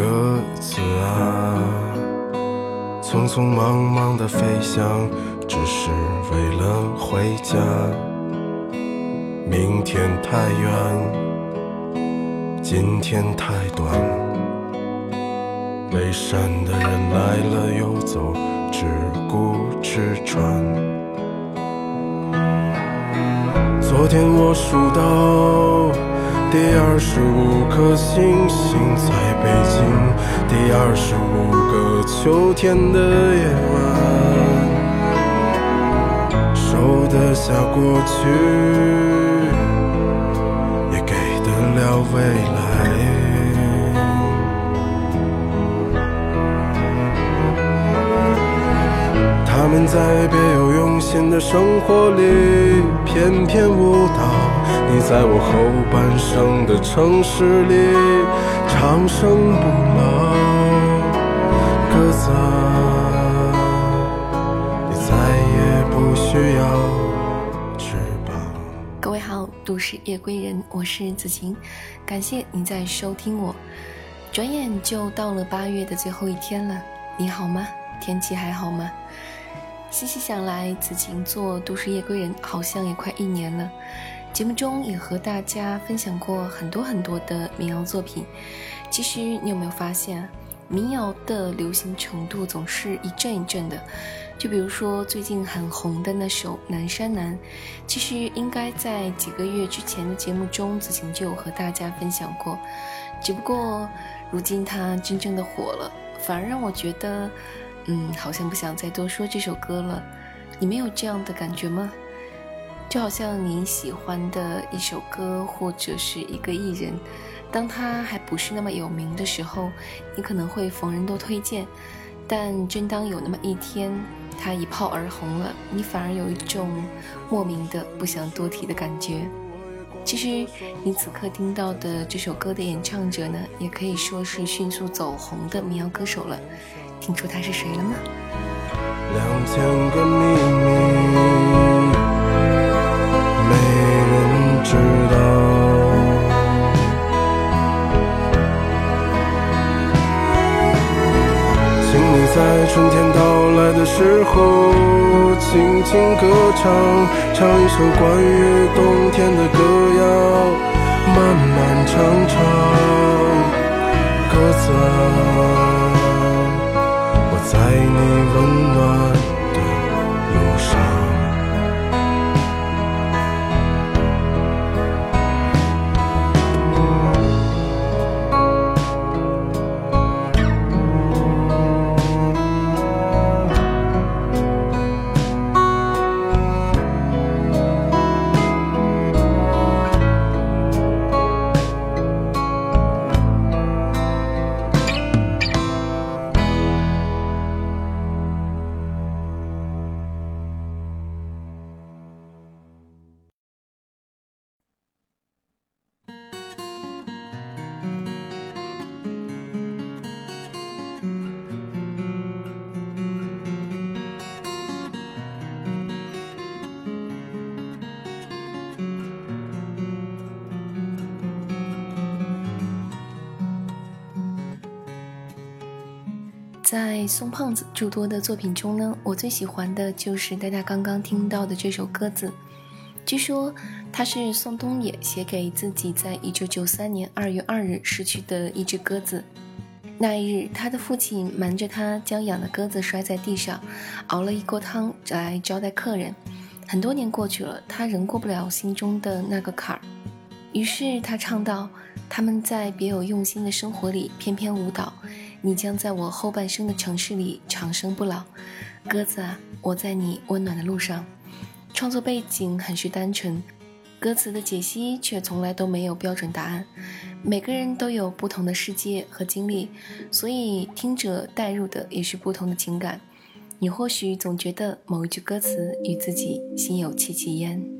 鸽子啊，匆匆忙忙的飞翔，只是为了回家。明天太远，今天太短。背山的人来了又走，只顾吃穿。昨天我数到。第二十五颗星星在北京，第二十五个秋天的夜晚，收得下过去，也给得了未来。们在别有用心的生活里翩翩舞蹈。你在我后半生的城市里长生不老，鸽子，你再也不需要翅膀。各位好，都市夜归人，我是子晴，感谢你在收听我。转眼就到了八月的最后一天了，你好吗？天气还好吗？细细想来，子晴做都市夜归人好像也快一年了。节目中也和大家分享过很多很多的民谣作品。其实你有没有发现，民谣的流行程度总是一阵一阵的？就比如说最近很红的那首《南山南》，其实应该在几个月之前的节目中，子晴就有和大家分享过。只不过如今它真正的火了，反而让我觉得，嗯，好像不想再多说这首歌了。你没有这样的感觉吗？就好像你喜欢的一首歌或者是一个艺人，当他还不是那么有名的时候，你可能会逢人都推荐；但真当有那么一天他一炮而红了，你反而有一种莫名的不想多提的感觉。其实你此刻听到的这首歌的演唱者呢，也可以说是迅速走红的民谣歌手了。听出他是谁了吗？两千个秘密。没人知道，请你在春天到来的时候，轻轻歌唱，唱一首关于冬天的歌谣，慢慢唱唱，鸽子，在你温暖。在宋胖子诸多的作品中呢，我最喜欢的就是大家刚刚听到的这首歌子。据说它是宋冬野写给自己在一九九三年二月二日失去的一只鸽子。那一日，他的父亲瞒着他将养的鸽子摔在地上，熬了一锅汤来招待客人。很多年过去了，他仍过不了心中的那个坎儿。于是他唱道：“他们在别有用心的生活里翩翩舞蹈。”你将在我后半生的城市里长生不老，鸽子啊，我在你温暖的路上。创作背景很是单纯，歌词的解析却从来都没有标准答案。每个人都有不同的世界和经历，所以听者带入的也是不同的情感。你或许总觉得某一句歌词与自己心有戚戚焉。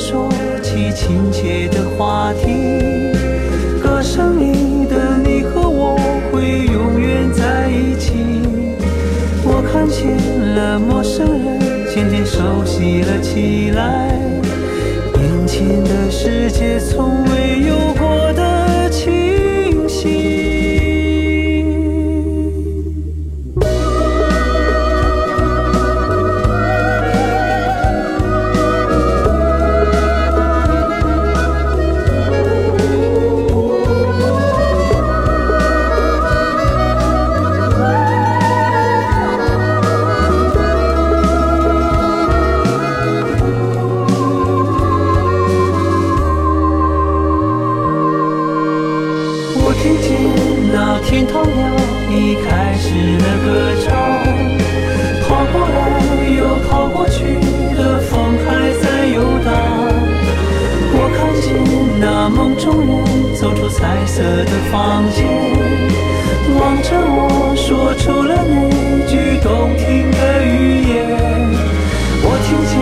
说起亲切的话题，歌声里的你和我会永远在一起。我看见了陌生人，渐渐熟悉了起来，眼前的世界从未有过。色的房间，望着我说出了那句动听的语言。我听见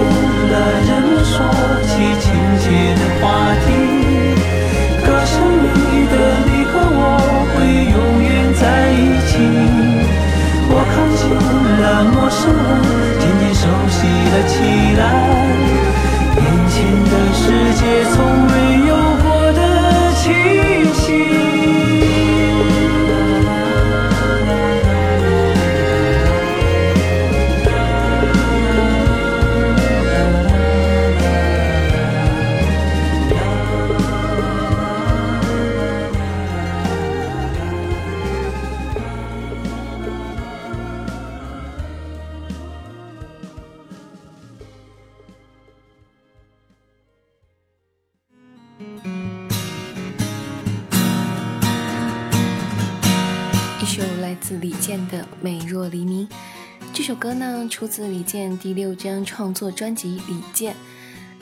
了人们说起亲切的话题，歌声里的你和我会永远在一起。我看见了陌生人渐渐熟悉了起来，眼前的世界从未。李健的《美若黎明》这首歌呢，出自李健第六张创作专辑《李健》，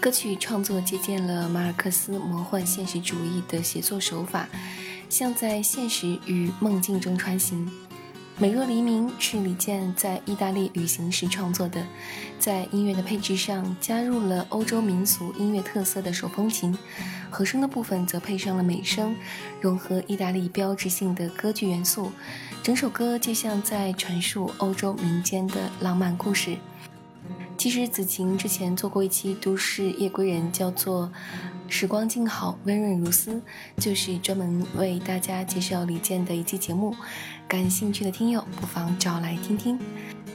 歌曲创作借鉴了马尔克斯魔幻现实主义的写作手法，像在现实与梦境中穿行。美若黎明是李健在意大利旅行时创作的，在音乐的配置上加入了欧洲民俗音乐特色的手风琴，和声的部分则配上了美声，融合意大利标志性的歌剧元素，整首歌就像在传述欧洲民间的浪漫故事。其实子晴之前做过一期《都市夜归人》，叫做。时光静好，温润如丝，就是专门为大家介绍李健的一期节目。感兴趣的听友不妨找来听听。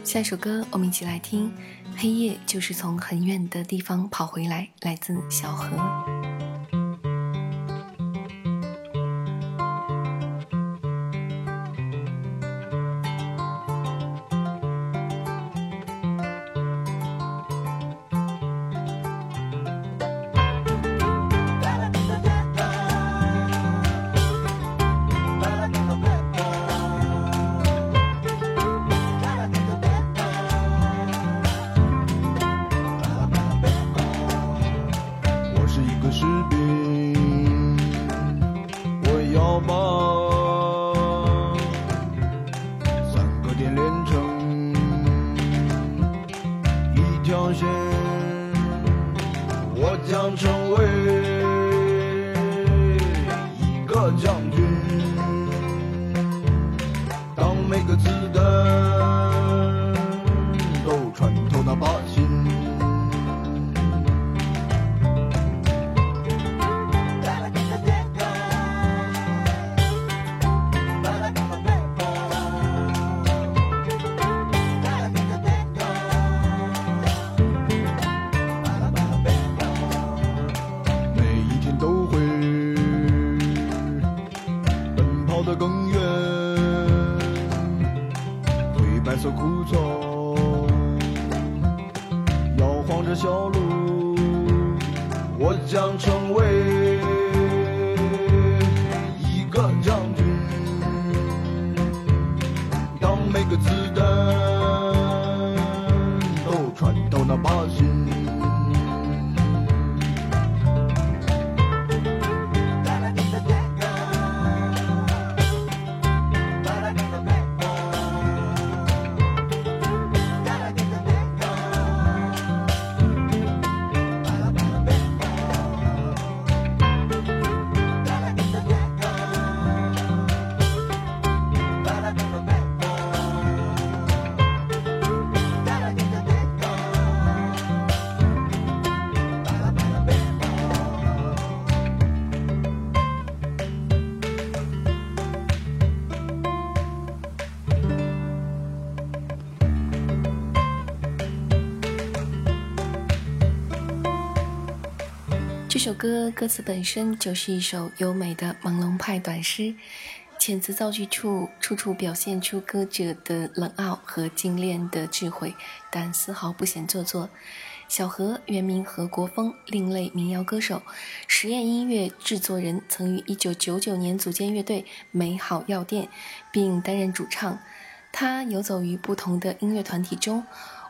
下首歌，我们一起来听《黑夜就是从很远的地方跑回来》，来自小河。我将成为一个将军。这首歌歌词本身就是一首优美的朦胧派短诗，遣词造句处处处表现出歌者的冷傲和精炼的智慧，但丝毫不显做作。小何原名何国峰，另类民谣歌手，实验音乐制作人，曾于1999年组建乐队美好药店，并担任主唱。他游走于不同的音乐团体中，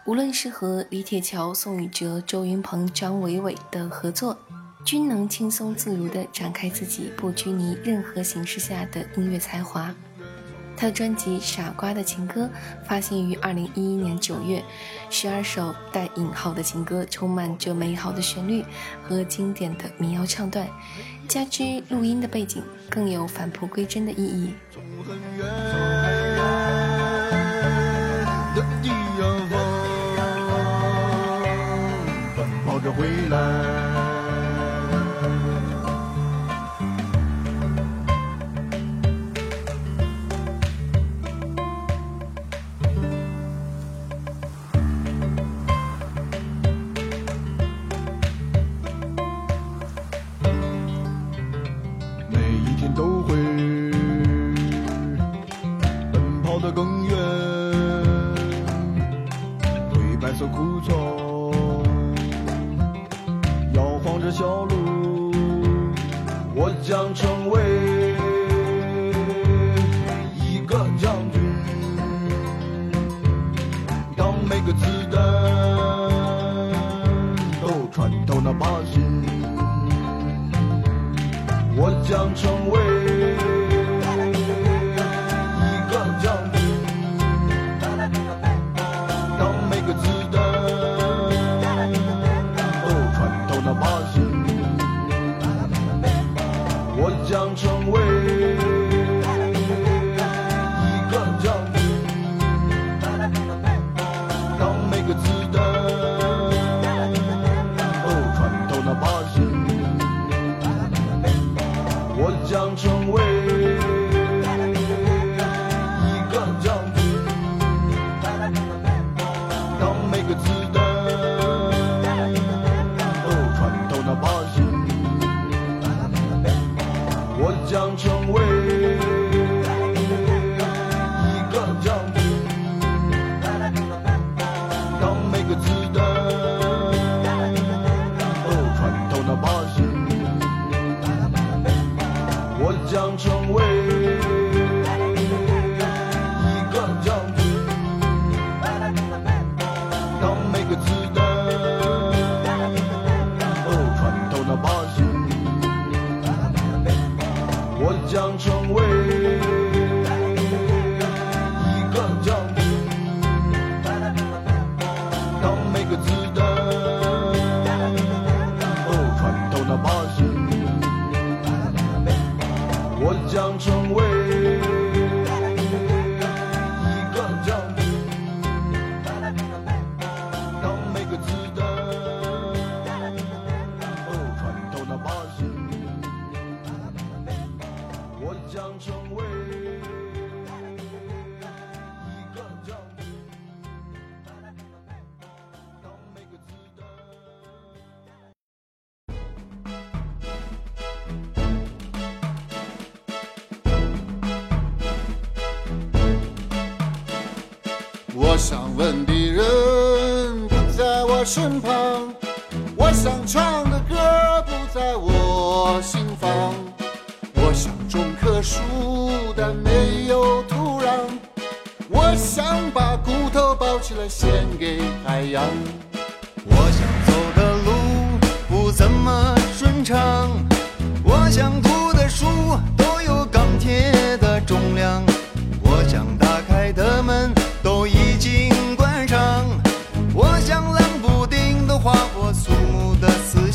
无论是和李铁桥、宋宇哲、周云鹏、张伟伟的合作。均能轻松自如地展开自己不拘泥任何形式下的音乐才华。他的专辑《傻瓜的情歌》发行于二零一一年九月，十二首带引号的情歌，充满着美好的旋律和经典的民谣唱段，加之录音的背景，更有返璞归真的意义。回来。我想问的人不在我身旁，我想唱的歌不在我心房。我想种棵树，但没有土壤。我想把骨头包起来献给海洋。我想走的路不怎么顺畅，我想读的书都有钢铁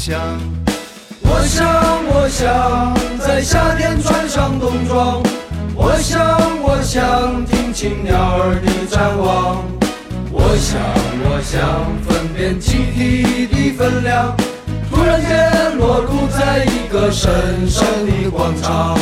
想。我想，我想在夏天穿上冬装。我想，我想听清鸟儿的展望。我想，我想分辨集体的分量。突然间裸露在一个神圣的广场。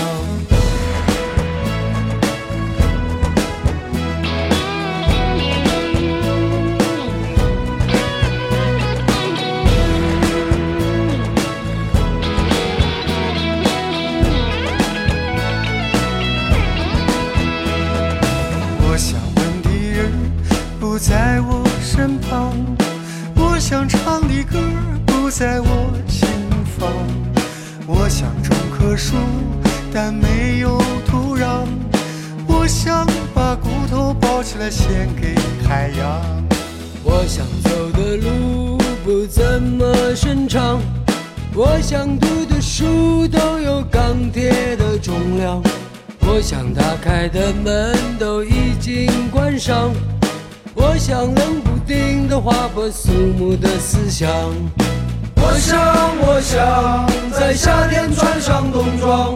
装。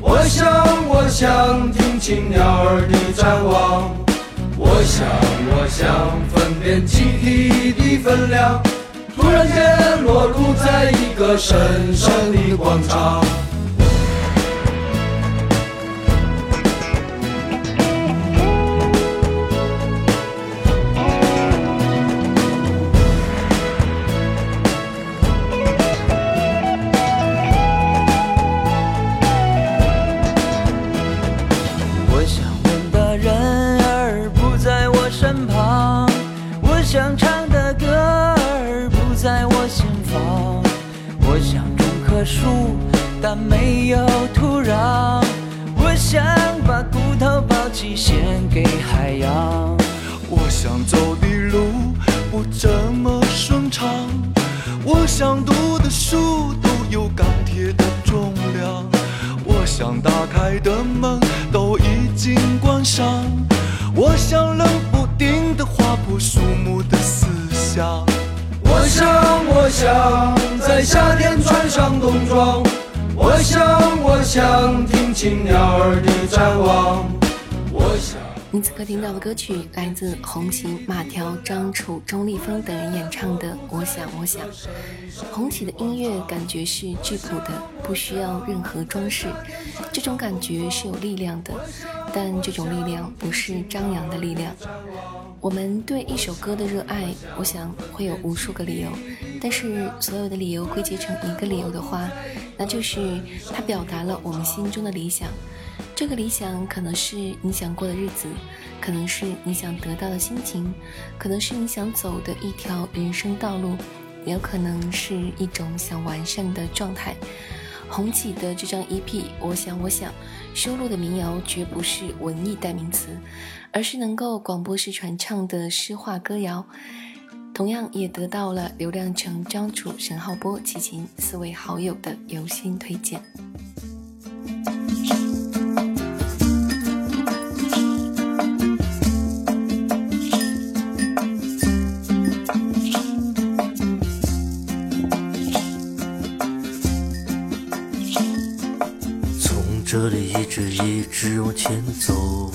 我想，我想听清鸟儿的展望。我想，我想分辨集体的分量。突然间裸露在一个神圣的广场。没有土壤。我想把骨头包起献给海洋。我想走的路不怎么顺畅，我想读的书都有钢铁的重量。我想打开的门都已经关上，我想冷不丁的划破肃穆的思想。我想，我想在夏天穿上冬装。我想，我想听清鸟儿的展望。我想。你此刻听到的歌曲来自红旗、马条、张楚、钟立风等人演唱的《我想我想》。红旗的音乐感觉是质朴的，不需要任何装饰，这种感觉是有力量的，但这种力量不是张扬的力量。我们对一首歌的热爱，我想会有无数个理由，但是所有的理由归结成一个理由的话，那就是它表达了我们心中的理想。这个理想可能是你想过的日子，可能是你想得到的心情，可能是你想走的一条人生道路，也有可能是一种想完善的状态。红起的这张 EP《我想我想》收录的民谣绝不是文艺代名词，而是能够广播式传唱的诗化歌谣。同样也得到了刘亮程、张楚、沈浩波、齐秦四位好友的由心推荐。一直往前走，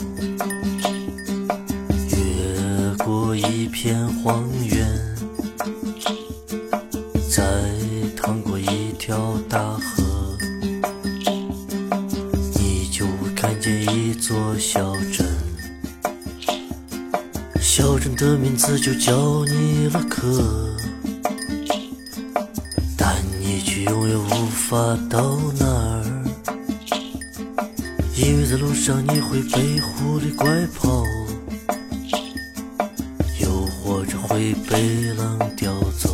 越过一片荒原，再趟过一条大河，你就看见一座小镇。小镇的名字就叫尼勒克，但你却永远无法到那儿。因为在路上你会被狐狸拐跑，又或者会被狼叼走。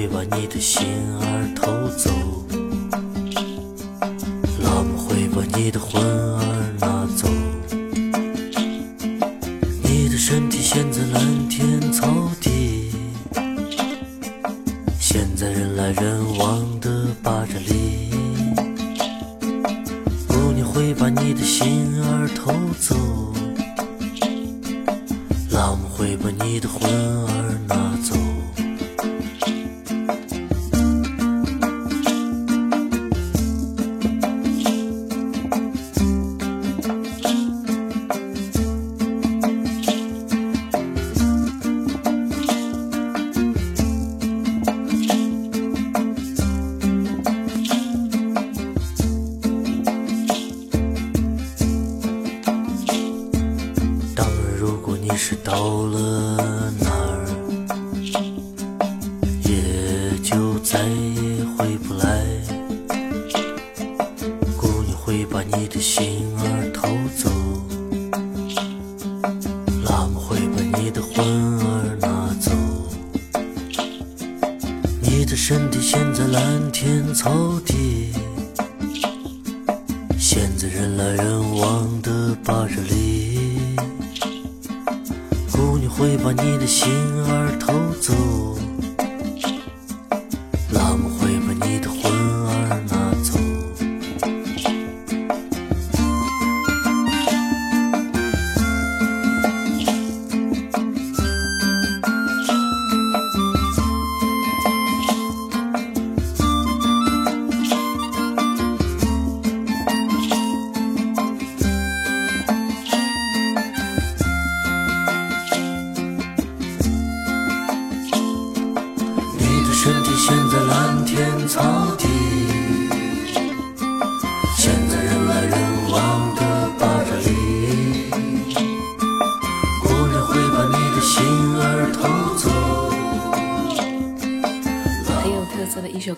会把你的心儿偷走，老婆会把你的魂儿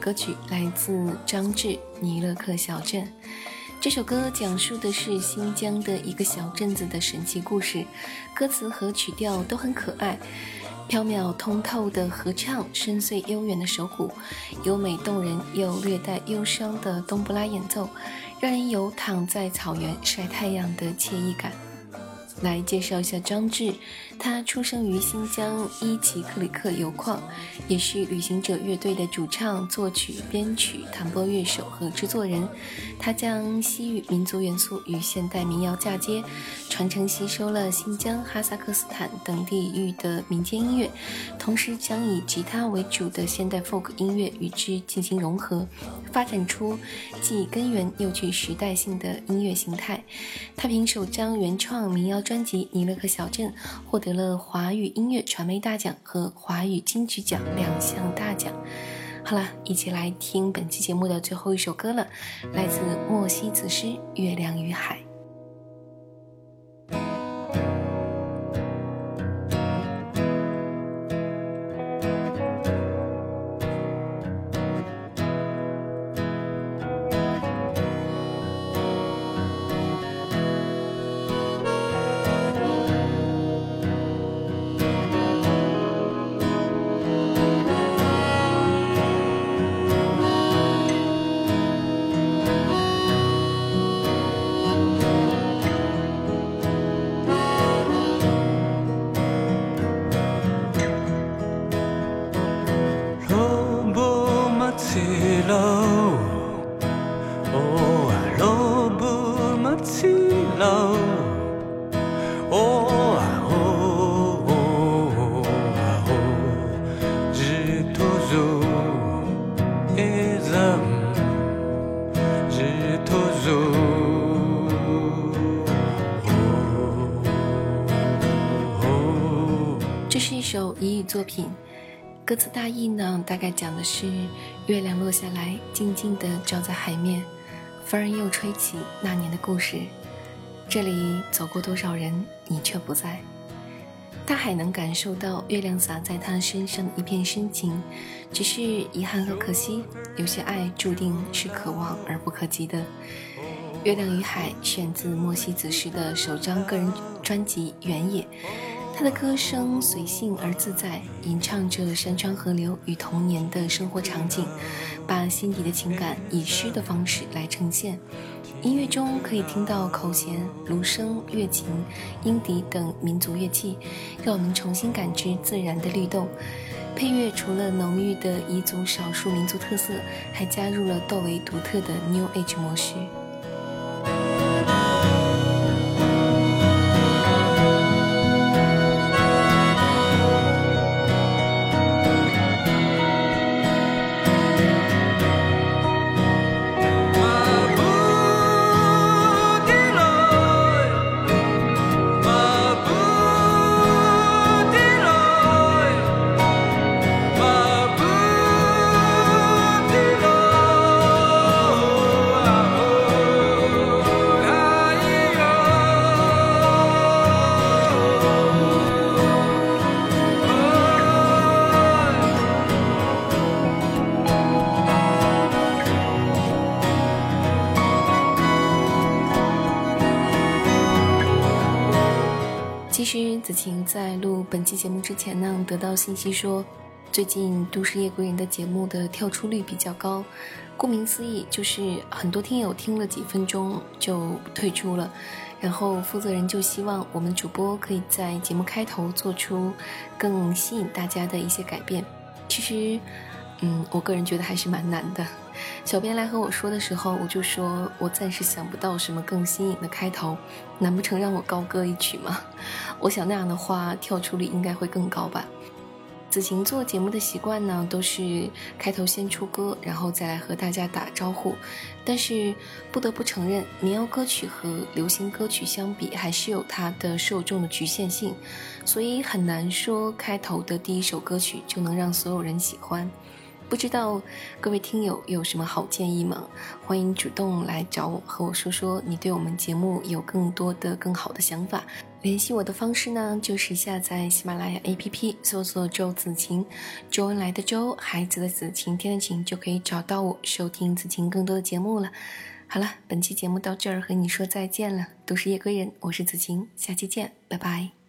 歌曲，来自张志《尼勒克小镇》。这首歌讲述的是新疆的一个小镇子的神奇故事，歌词和曲调都很可爱，飘渺通透的合唱，深邃悠远的手鼓，优美动人又略带忧伤的冬不拉演奏，让人有躺在草原晒太阳的惬意感。来介绍一下张志，他出生于新疆伊奇克里克油矿，也是旅行者乐队的主唱、作曲、编曲、弹拨乐手和制作人。他将西域民族元素与现代民谣嫁接，传承吸收了新疆、哈萨克斯坦等地域的民间音乐，同时将以吉他为主的现代 folk 音乐与之进行融合，发展出既根源又具时代性的音乐形态。他凭首张原创民谣专辑《尼勒克小镇》获得了华语音乐传媒大奖和华语金曲奖两项大奖。好了，一起来听本期节目的最后一首歌了，来自莫西子诗《月亮与海》。作品，歌词大意呢，大概讲的是月亮落下来，静静地照在海面，风儿又吹起那年的故事。这里走过多少人，你却不在。大海能感受到月亮洒在他身上的一片深情，只是遗憾和可惜，有些爱注定是可望而不可及的。《月亮与海》选自莫西子诗的首张个人专辑《原野》。他的歌声随性而自在，吟唱着山川河流与童年的生活场景，把心底的情感以诗的方式来呈现。音乐中可以听到口弦、芦笙、乐琴、音笛等民族乐器，让我们重新感知自然的律动。配乐除了浓郁的彝族少数民族特色，还加入了窦唯独特的 New Age 模式。在录本期节目之前呢，得到信息说，最近《都市夜归人》的节目的跳出率比较高。顾名思义，就是很多听友听了几分钟就退出了。然后负责人就希望我们主播可以在节目开头做出更吸引大家的一些改变。其实，嗯，我个人觉得还是蛮难的。小编来和我说的时候，我就说我暂时想不到什么更新颖的开头，难不成让我高歌一曲吗？我想那样的话，跳出率应该会更高吧。子晴做节目的习惯呢，都是开头先出歌，然后再来和大家打招呼。但是不得不承认，民谣歌曲和流行歌曲相比，还是有它的受众的局限性，所以很难说开头的第一首歌曲就能让所有人喜欢。不知道各位听友有什么好建议吗？欢迎主动来找我，和我说说你对我们节目有更多的、更好的想法。联系我的方式呢，就是下载喜马拉雅 APP，搜索“周子晴”，周恩来的周，孩子的子，晴天的晴，就可以找到我，收听子晴更多的节目了。好了，本期节目到这儿，和你说再见了。都是夜归人，我是子晴，下期见，拜拜。